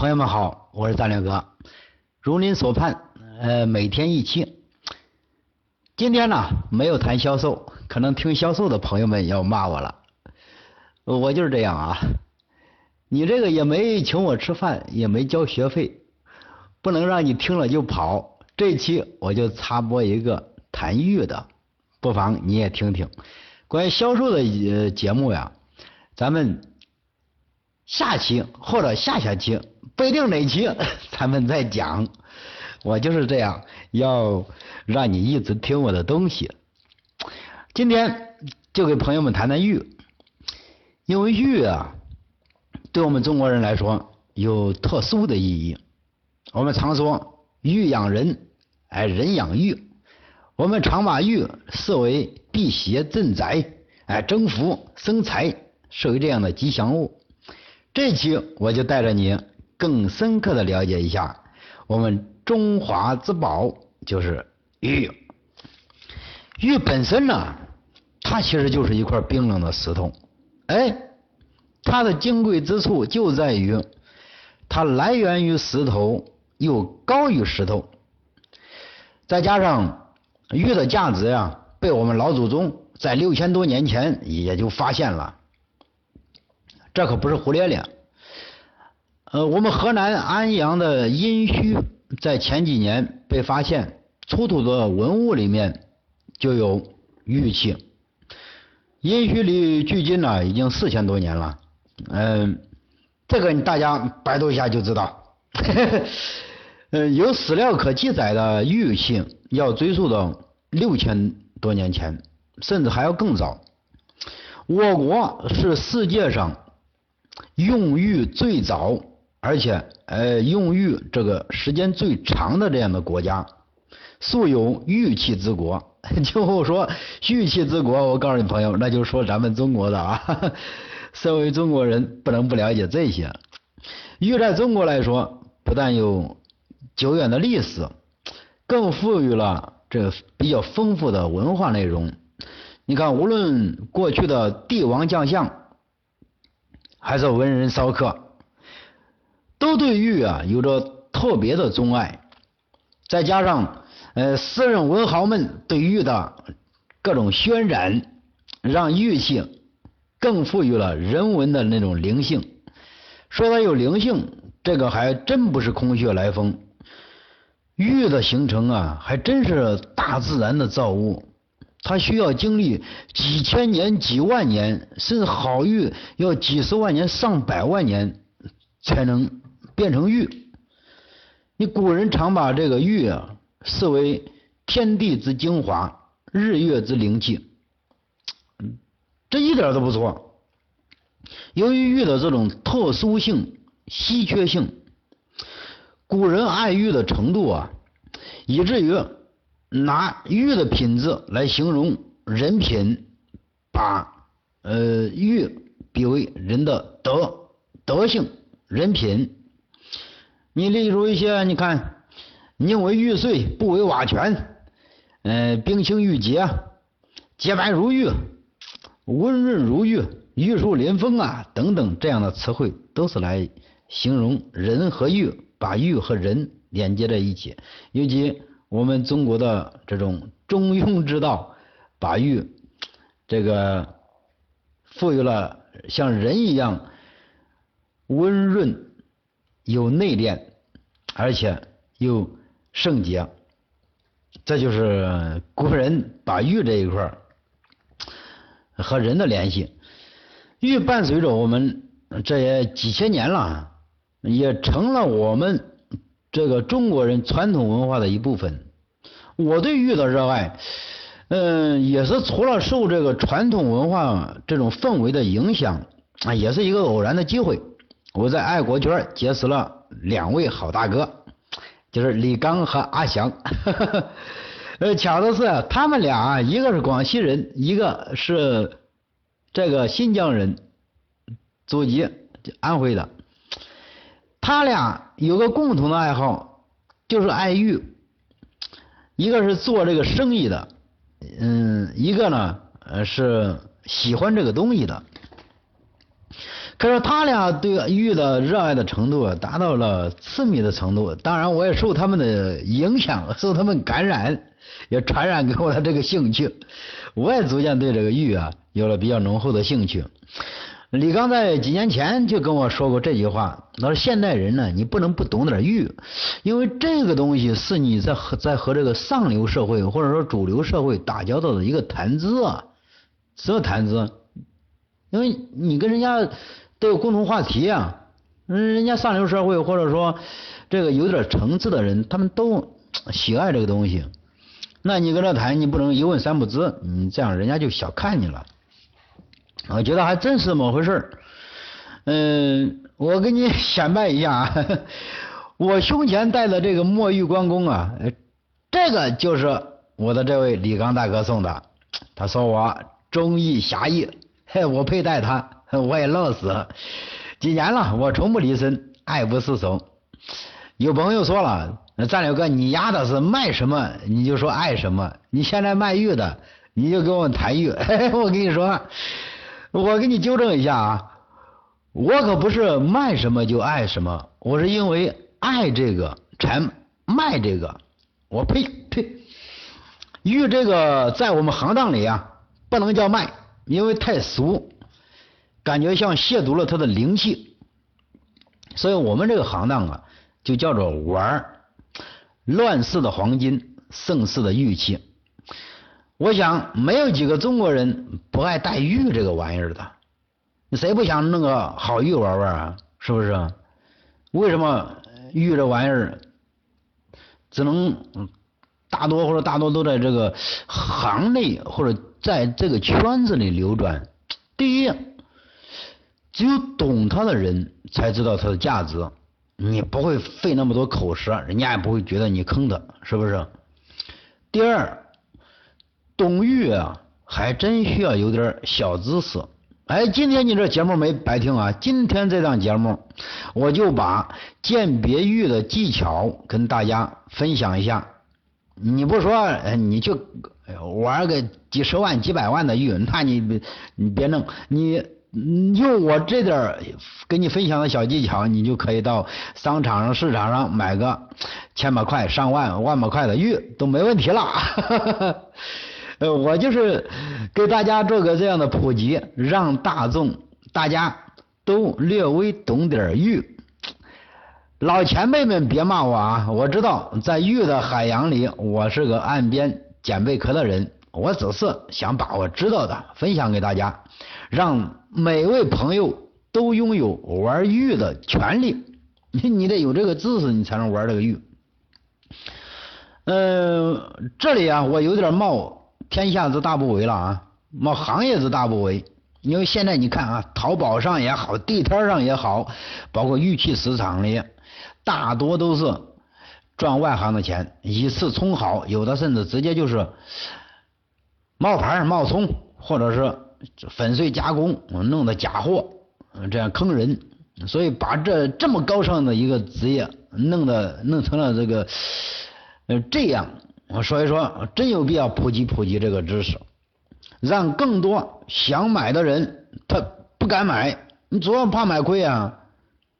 朋友们好，我是战略哥。如您所盼，呃，每天一期。今天呢，没有谈销售，可能听销售的朋友们要骂我了。我就是这样啊，你这个也没请我吃饭，也没交学费，不能让你听了就跑。这期我就插播一个谈玉的，不妨你也听听。关于销售的节目呀，咱们。下期或者下下期不一定哪期，咱们再讲。我就是这样，要让你一直听我的东西。今天就给朋友们谈谈玉，因为玉啊，对我们中国人来说有特殊的意义。我们常说玉养人，哎，人养玉。我们常把玉视为辟邪镇宅，哎，增福生财，视为这样的吉祥物。这期我就带着你更深刻的了解一下我们中华之宝，就是玉。玉本身呢，它其实就是一块冰冷的石头，哎，它的金贵之处就在于它来源于石头，又高于石头，再加上玉的价值呀，被我们老祖宗在六千多年前也就发现了。这可不是胡咧咧。呃，我们河南安阳的殷墟在前几年被发现出土的文物里面就有玉器。殷墟里距今呢已经四千多年了。嗯，这个大家百度一下就知道。嗯，有史料可记载的玉器要追溯到六千多年前，甚至还要更早。我国是世界上。用玉最早，而且呃用玉这个时间最长的这样的国家，素有玉器之国。就说玉器之国，我告诉你朋友，那就说咱们中国的啊。身为中国人，不能不了解这些。玉在中国来说，不但有久远的历史，更赋予了这比较丰富的文化内容。你看，无论过去的帝王将相。还是文人骚客，都对玉啊有着特别的钟爱，再加上呃诗人文豪们对玉的各种渲染，让玉器更富予了人文的那种灵性。说它有灵性，这个还真不是空穴来风。玉的形成啊，还真是大自然的造物。它需要经历几千年、几万年，甚至好玉要几十万年、上百万年才能变成玉。你古人常把这个玉啊视为天地之精华、日月之灵气，这一点都不错。由于玉的这种特殊性、稀缺性，古人爱玉的程度啊，以至于。拿玉的品质来形容人品，把呃玉比为人的德德性人品。你例如一些，你看宁为玉碎，不为瓦全，嗯，冰清玉洁，洁白如玉，温润如玉，玉树临风啊等等这样的词汇，都是来形容人和玉，把玉和人连接在一起，尤其。我们中国的这种中庸之道，把玉这个赋予了像人一样温润、有内敛，而且又圣洁，这就是古人把玉这一块和人的联系。玉伴随着我们这也几千年了，也成了我们。这个中国人传统文化的一部分，我对玉的热爱，嗯，也是除了受这个传统文化这种氛围的影响啊，也是一个偶然的机会。我在爱国圈结识了两位好大哥，就是李刚和阿翔。呃，巧的是，他们俩一个是广西人，一个是这个新疆人，祖籍安徽的。他俩有个共同的爱好，就是爱玉。一个是做这个生意的，嗯，一个呢，呃，是喜欢这个东西的。可是他俩对玉的热爱的程度达到了痴迷的程度。当然，我也受他们的影响，受他们感染，也传染给我的这个兴趣。我也逐渐对这个玉啊有了比较浓厚的兴趣。李刚在几年前就跟我说过这句话，他说：“现代人呢，你不能不懂点玉，因为这个东西是你在和在和这个上流社会或者说主流社会打交道的一个谈资啊，什么谈资？因为你跟人家都有共同话题啊，嗯，人家上流社会或者说这个有点层次的人，他们都喜爱这个东西，那你跟他谈，你不能一问三不知，你这样人家就小看你了。”我觉得还真是这么回事，嗯，我给你显摆一下啊，我胸前戴的这个墨玉关公啊，这个就是我的这位李刚大哥送的，他说我忠义侠义，嘿，我佩戴它，我也乐死了，几年了，我从不离身，爱不释手。有朋友说了，战略哥，你丫的是卖什么你就说爱什么，你现在卖玉的，你就跟我谈玉，我跟你说。我给你纠正一下啊，我可不是卖什么就爱什么，我是因为爱这个才卖这个。我呸呸，玉这个在我们行当里啊，不能叫卖，因为太俗，感觉像亵渎了它的灵气。所以我们这个行当啊，就叫做玩，乱世的黄金，盛世的玉器。我想没有几个中国人不爱戴玉这个玩意儿的，谁不想弄个好玉玩玩啊？是不是？为什么玉这玩意儿只能大多或者大多都在这个行内或者在这个圈子里流转？第一，只有懂它的人才知道它的价值，你不会费那么多口舌，人家也不会觉得你坑他，是不是？第二。懂玉啊，还真需要有点小知识。哎，今天你这节目没白听啊！今天这档节目，我就把鉴别玉的技巧跟大家分享一下。你不说，你去玩个几十万、几百万的玉，那你你别弄。你用我这点给你分享的小技巧，你就可以到商场上、市场上买个千把块、上万、万把块的玉都没问题了。呃，我就是给大家做个这样的普及，让大众大家都略微懂点玉。老前辈们别骂我啊！我知道在玉的海洋里，我是个岸边捡贝壳的人。我只是想把我知道的分享给大家，让每位朋友都拥有玩玉的权利。你你得有这个知识，你才能玩这个玉。嗯，这里啊，我有点冒。天下之大不为了啊，冒行业之大不为。因为现在你看啊，淘宝上也好，地摊上也好，包括玉器市场里，大多都是赚外行的钱，以次充好，有的甚至直接就是冒牌冒充，或者是粉碎加工，弄的假货，这样坑人。所以把这这么高尚的一个职业，弄的弄成了这个呃这样。我所以说，真有必要普及普及这个知识，让更多想买的人他不敢买，你主要怕买亏啊。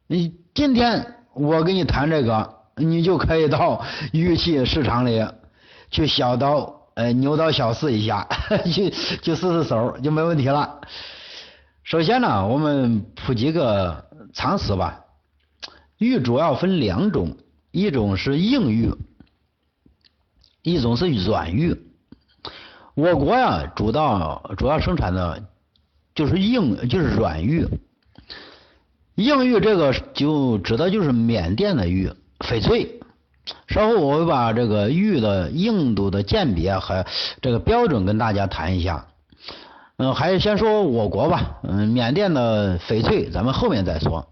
你今天我跟你谈这个，你就可以到玉器市场里去小刀呃牛刀小试一下，去去试试手就没问题了。首先呢，我们普及个常识吧，玉主要分两种，一种是硬玉。一种是软玉，我国呀主要主要生产的就是硬就是软玉，硬玉这个就指的就是缅甸的玉翡翠。稍后我会把这个玉的硬度的鉴别和这个标准跟大家谈一下。嗯，还是先说我国吧。嗯，缅甸的翡翠咱们后面再说。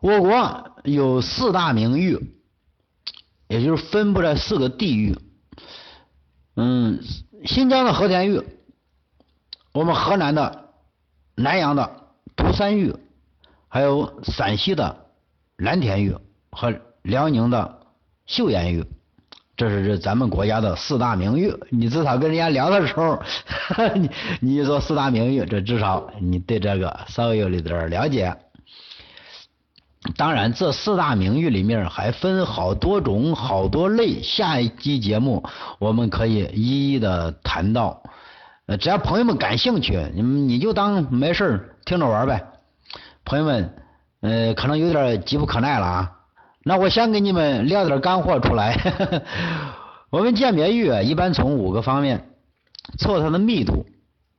我国有四大名玉，也就是分布在四个地域。嗯，新疆的和田玉，我们河南的、南阳的涂山玉，还有陕西的蓝田玉和辽宁的岫岩玉，这是这咱们国家的四大名玉。你至少跟人家聊的时候，你你说四大名玉，这至少你对这个稍微有一点了解。当然，这四大名玉里面还分好多种、好多类。下一期节目我们可以一一的谈到。呃，只要朋友们感兴趣，你你就当没事听着玩呗。朋友们，呃，可能有点急不可耐了啊。那我先给你们撂点干货出来。我们鉴别玉一般从五个方面：测它的密度，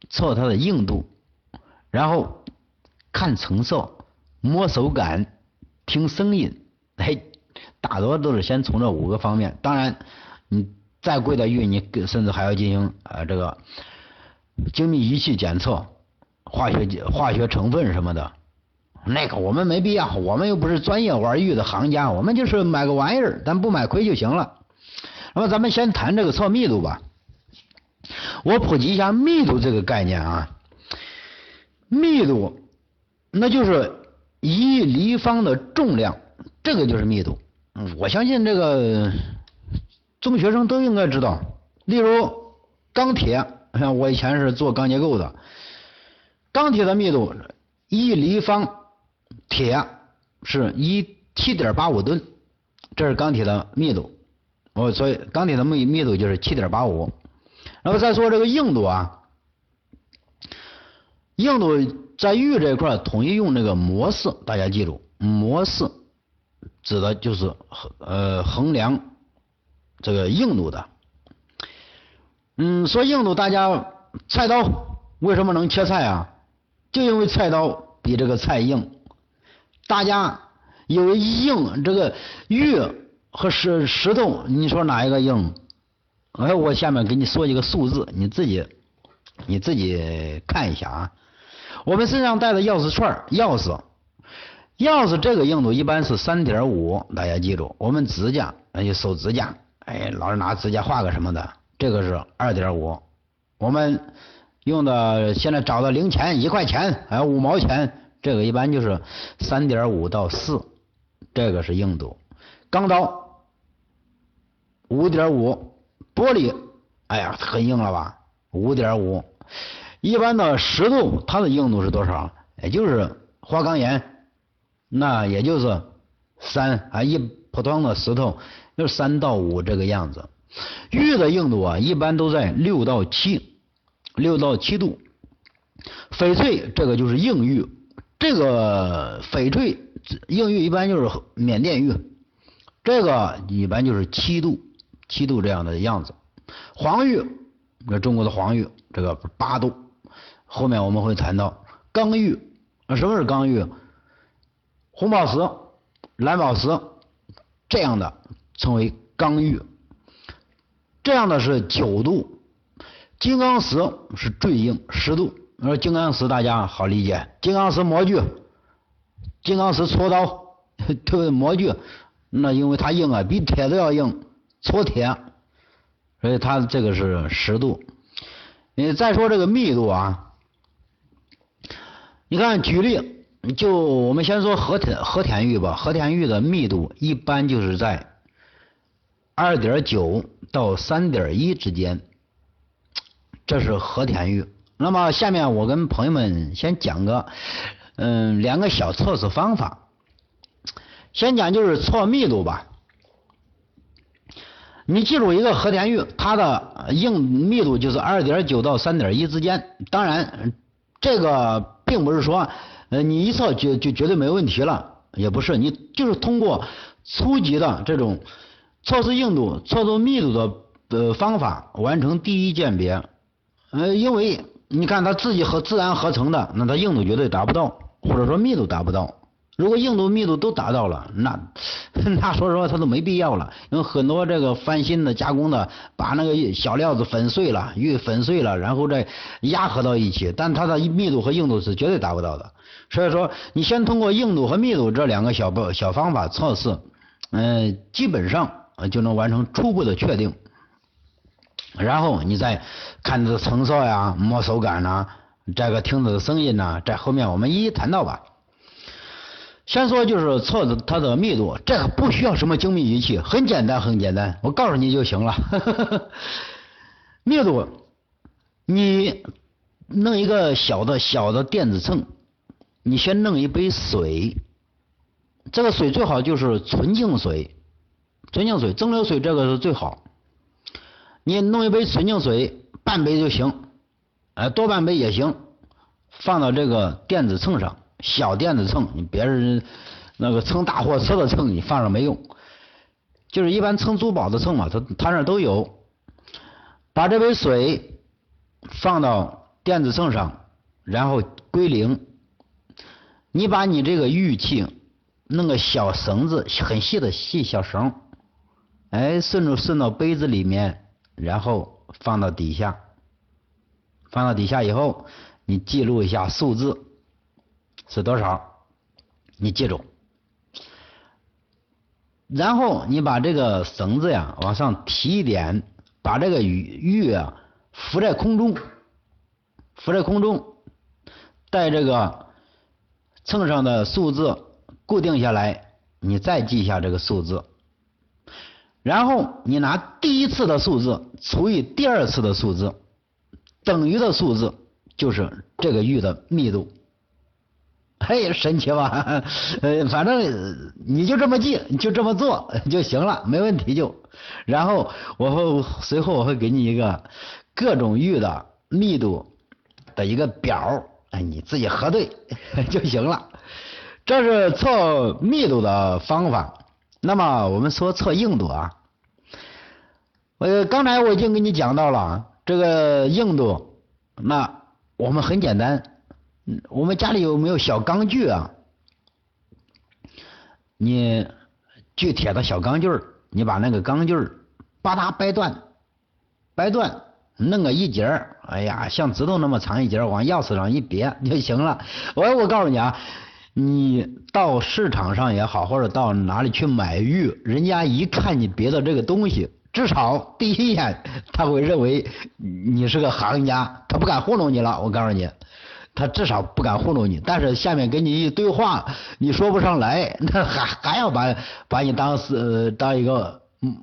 测它的硬度，然后看成色，摸手感。听声音，哎，大多都是先从这五个方面。当然，你再贵的玉，你甚至还要进行啊这个精密仪器检测，化学化学成分什么的。那个我们没必要，我们又不是专业玩玉的行家，我们就是买个玩意儿，咱不买亏就行了。那么咱们先谈这个测密度吧。我普及一下密度这个概念啊，密度那就是。一立方的重量，这个就是密度。我相信这个中学生都应该知道。例如钢铁，像我以前是做钢结构的，钢铁的密度一立方铁是一七点八五吨，这是钢铁的密度。哦，所以钢铁的密密度就是七点八五。然后再说这个硬度啊，硬度。在玉这一块统一用那个模式，大家记住，模式指的就是呃衡量这个硬度的。嗯，说硬度，大家菜刀为什么能切菜啊？就因为菜刀比这个菜硬。大家以为硬这个玉和石石头，你说哪一个硬？哎，我下面给你说一个数字，你自己你自己看一下啊。我们身上带的钥匙串钥匙，钥匙这个硬度一般是三点五，大家记住。我们指甲，那就手指甲，哎，老是拿指甲画个什么的，这个是二点五。我们用的现在找的零钱，一块钱还有五毛钱，这个一般就是三点五到四，这个是硬度。钢刀五点五，玻璃，哎呀，很硬了吧？五点五。一般的石头，它的硬度是多少？也就是花岗岩，那也就是三啊，一普通的石头就是三到五这个样子。玉的硬度啊，一般都在六到七，六到七度。翡翠这个就是硬玉，这个翡翠硬玉一般就是缅甸玉，这个一般就是七度，七度这样的样子。黄玉，那中国的黄玉，这个八度。后面我们会谈到刚玉啊，什么是刚玉？红宝石、蓝宝石这样的称为刚玉，这样的是九度。金刚石是最硬，十度。说金刚石大家好理解，金刚石模具，金刚石锉刀，对模具，那因为它硬啊，比铁都要硬，锉铁，所以它这个是十度。你再说这个密度啊。你看，举例，就我们先说和田和田玉吧。和田玉的密度一般就是在二点九到三点一之间，这是和田玉。那么下面我跟朋友们先讲个嗯两个小测试方法。先讲就是测密度吧。你记住一个和田玉，它的硬密度就是二点九到三点一之间。当然，这个。并不是说，呃，你一测就就绝对没问题了，也不是，你就是通过初级的这种测试硬度、测试密度的呃方法完成第一鉴别，呃，因为你看它自己和自然合成的，那它硬度绝对达不到，或者说密度达不到。如果硬度、密度都达到了，那 那说实话，它都没必要了。因为很多这个翻新的、加工的，把那个小料子粉碎了，玉粉碎了，然后再压合到一起，但它的密度和硬度是绝对达不到的。所以说，你先通过硬度和密度这两个小小方法测试，嗯，基本上就能完成初步的确定。然后你再看这成色呀、摸手感呐、这个听着的声音呐，在后面我们一一谈到吧。先说就是测的它的密度，这个不需要什么精密仪器，很简单，很简单，我告诉你就行了。密度，你弄一个小的小的电子秤，你先弄一杯水，这个水最好就是纯净水，纯净水、蒸馏水这个是最好。你弄一杯纯净水，半杯就行，哎，多半杯也行，放到这个电子秤上。小电子秤，你别人那个称大货车的秤，你放上没用。就是一般称珠宝的秤嘛，他他那都有。把这杯水放到电子秤上，然后归零。你把你这个玉器弄个小绳子，很细的细小绳，哎，顺着顺到杯子里面，然后放到底下。放到底下以后，你记录一下数字。是多少？你记住，然后你把这个绳子呀往上提一点，把这个玉玉啊浮在空中，浮在空中，带这个秤上的数字固定下来，你再记一下这个数字，然后你拿第一次的数字除以第二次的数字，等于的数字就是这个玉的密度。嘿，神奇吧？呃，反正你就这么记，就这么做 就行了，没问题就。然后我会随后我会给你一个各种玉的密度的一个表，哎，你自己核对就行了。这是测密度的方法。那么我们说测硬度啊，呃，刚才我已经跟你讲到了这个硬度，那我们很简单。我们家里有没有小钢锯啊？你锯铁的小钢锯，你把那个钢锯儿把它掰断，掰断，弄个一截，哎呀，像指头那么长一截，往钥匙上一别就行了。我我告诉你啊，你到市场上也好，或者到哪里去买玉，人家一看你别的这个东西，至少第一眼他会认为你是个行家，他不敢糊弄你了。我告诉你。他至少不敢糊弄你，但是下面跟你一对话，你说不上来，那还还要把把你当是当一个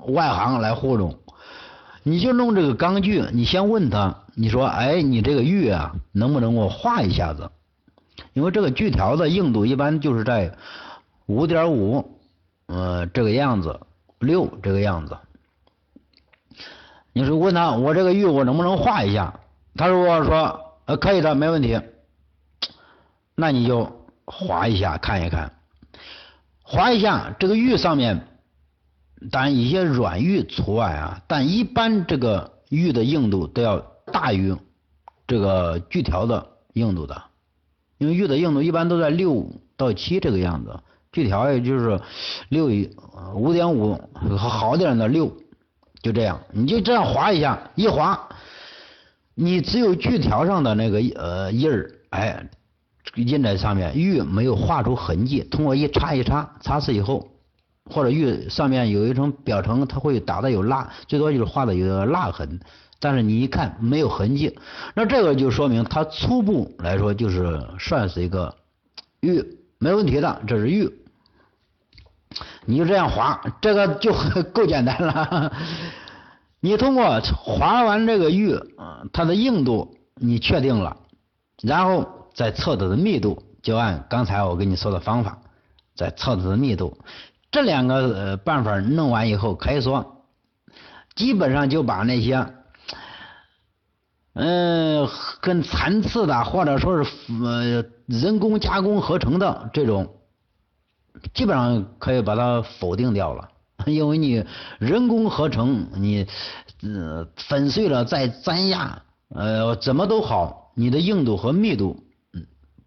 外行来糊弄。你就弄这个钢锯，你先问他，你说，哎，你这个玉啊，能不能给我画一下子？因为这个锯条的硬度一般就是在五点五，呃，这个样子，六这个样子。你说问他，我这个玉我能不能画一下？他如果说，呃，可以的，没问题。那你就划一下看一看，划一下这个玉上面，当然一些软玉除外啊，但一般这个玉的硬度都要大于这个锯条的硬度的，因为玉的硬度一般都在六到七这个样子，锯条也就是六五点五好点的六，就这样，你就这样划一下，一划，你只有锯条上的那个呃印儿，哎。印在上面，玉没有画出痕迹，通过一擦一擦，擦拭以后，或者玉上面有一层表层，它会打的有蜡，最多就是画的有蜡痕，但是你一看没有痕迹，那这个就说明它初步来说就是算是一个玉，没问题的，这是玉，你就这样划，这个就 够简单了。你通过划完这个玉，它的硬度你确定了，然后。再测它的密度，就按刚才我跟你说的方法，再测它的密度，这两个呃办法弄完以后，可以说基本上就把那些嗯很残次的，或者说是呃人工加工合成的这种，基本上可以把它否定掉了，因为你人工合成，你呃粉碎了再粘压，呃怎么都好，你的硬度和密度。嗯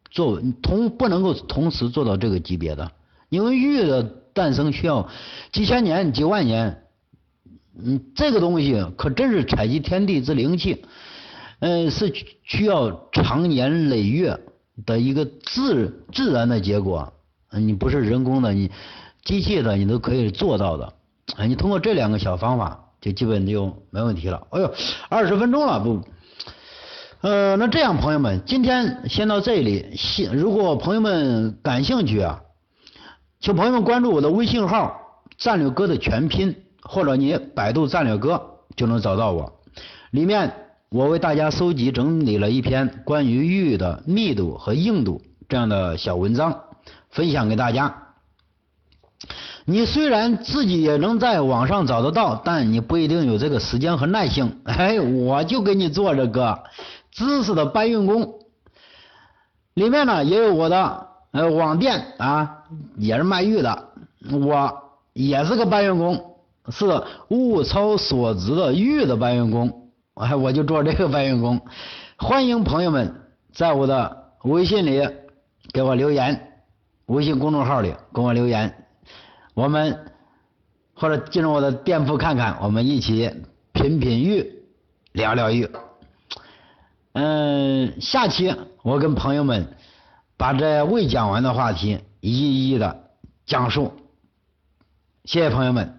做同不能够同时做到这个级别的，因为玉的诞生需要几千年、几万年，嗯，这个东西可真是采集天地之灵气，嗯，是需要长年累月的一个自自然的结果，你不是人工的，你机器的你都可以做到的，啊，你通过这两个小方法就基本就没问题了。哎呦，二十分钟了不？呃，那这样，朋友们，今天先到这里。如果朋友们感兴趣啊，请朋友们关注我的微信号“战略哥”的全拼，或者你百度“战略哥”就能找到我。里面我为大家搜集整理了一篇关于玉的密度和硬度这样的小文章，分享给大家。你虽然自己也能在网上找得到，但你不一定有这个时间和耐性。哎，我就给你做这个知识的搬运工。里面呢也有我的呃网店啊，也是卖玉的，我也是个搬运工，是物超所值的玉的搬运工。哎，我就做这个搬运工。欢迎朋友们在我的微信里给我留言，微信公众号里给我留言。我们或者进入我的店铺看看，我们一起品品玉，聊聊玉。嗯，下期我跟朋友们把这未讲完的话题一一的讲述。谢谢朋友们。